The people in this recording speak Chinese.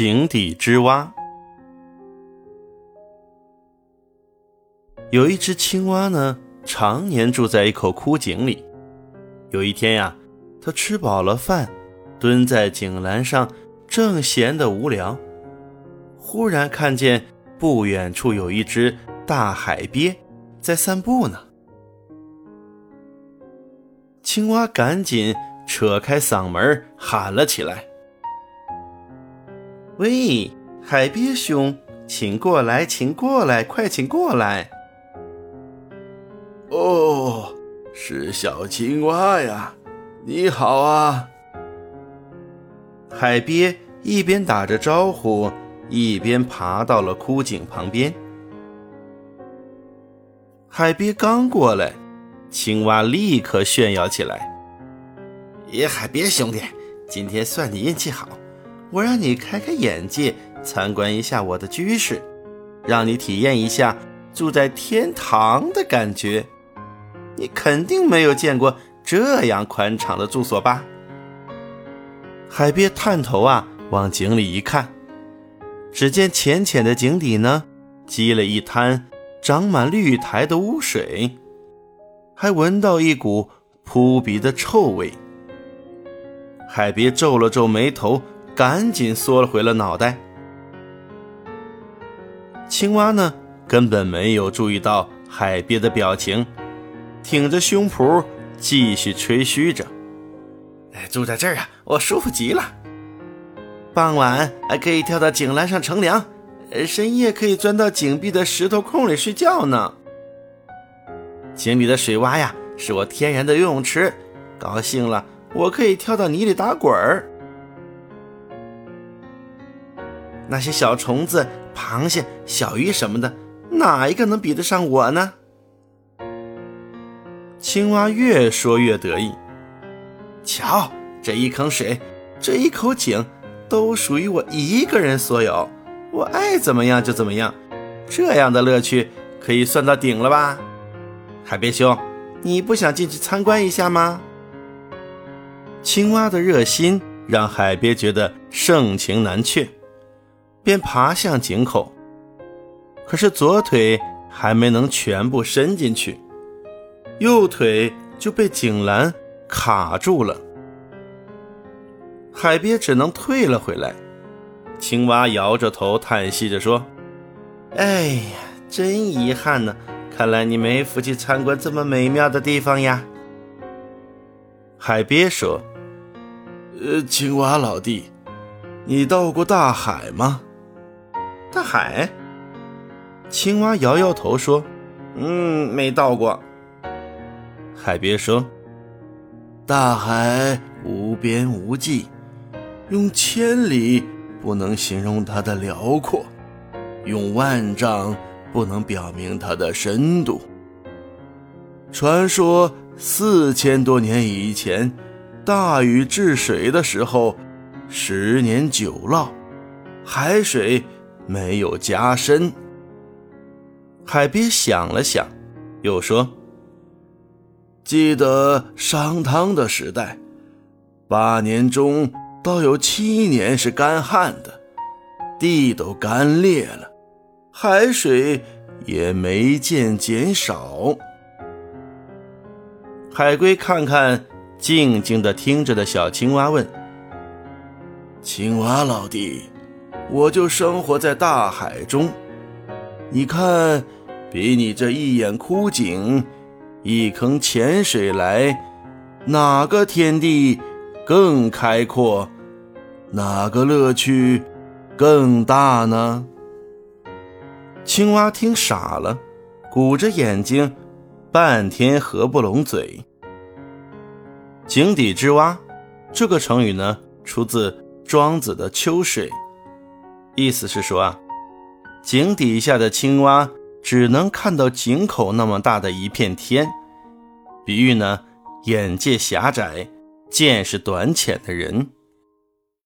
井底之蛙。有一只青蛙呢，常年住在一口枯井里。有一天呀，它吃饱了饭，蹲在井栏上，正闲得无聊，忽然看见不远处有一只大海鳖在散步呢。青蛙赶紧扯开嗓门喊了起来。喂，海鳖兄，请过来，请过来，快请过来！哦，是小青蛙呀，你好啊！海鳖一边打着招呼，一边爬到了枯井旁边。海鳖刚过来，青蛙立刻炫耀起来：“咦，海鳖兄弟，今天算你运气好。”我让你开开眼界，参观一下我的居室，让你体验一下住在天堂的感觉。你肯定没有见过这样宽敞的住所吧？海鳖探头啊，往井里一看，只见浅浅的井底呢，积了一滩长满绿苔的污水，还闻到一股扑鼻的臭味。海鳖皱了皱眉头。赶紧缩了回了脑袋。青蛙呢，根本没有注意到海鳖的表情，挺着胸脯继续吹嘘着：“哎，住在这儿啊，我舒服极了。傍晚还可以跳到井栏上乘凉，深夜可以钻到井壁的石头空里睡觉呢。井里的水洼呀，是我天然的游泳池，高兴了我可以跳到泥里打滚儿。”那些小虫子、螃蟹、小鱼什么的，哪一个能比得上我呢？青蛙越说越得意。瞧，这一坑水，这一口井，都属于我一个人所有，我爱怎么样就怎么样。这样的乐趣可以算到顶了吧？海鳖兄，你不想进去参观一下吗？青蛙的热心让海鳖觉得盛情难却。便爬向井口，可是左腿还没能全部伸进去，右腿就被井栏卡住了。海鳖只能退了回来。青蛙摇着头叹息着说：“哎呀，真遗憾呢！看来你没福气参观这么美妙的地方呀。”海鳖说：“呃，青蛙老弟，你到过大海吗？”大海，青蛙摇摇头说：“嗯，没到过。”海鳖说：“大海无边无际，用千里不能形容它的辽阔，用万丈不能表明它的深度。传说四千多年以前，大禹治水的时候，十年九涝，海水。”没有加深。海鳖想了想，又说：“记得商汤的时代，八年中倒有七年是干旱的，地都干裂了，海水也没见减少。”海龟看看静静的听着的小青蛙，问：“青蛙老弟。”我就生活在大海中，你看，比你这一眼枯井、一坑浅水来，哪个天地更开阔，哪个乐趣更大呢？青蛙听傻了，鼓着眼睛，半天合不拢嘴。井底之蛙，这个成语呢，出自庄子的《秋水》。意思是说啊，井底下的青蛙只能看到井口那么大的一片天，比喻呢眼界狭窄、见识短浅的人。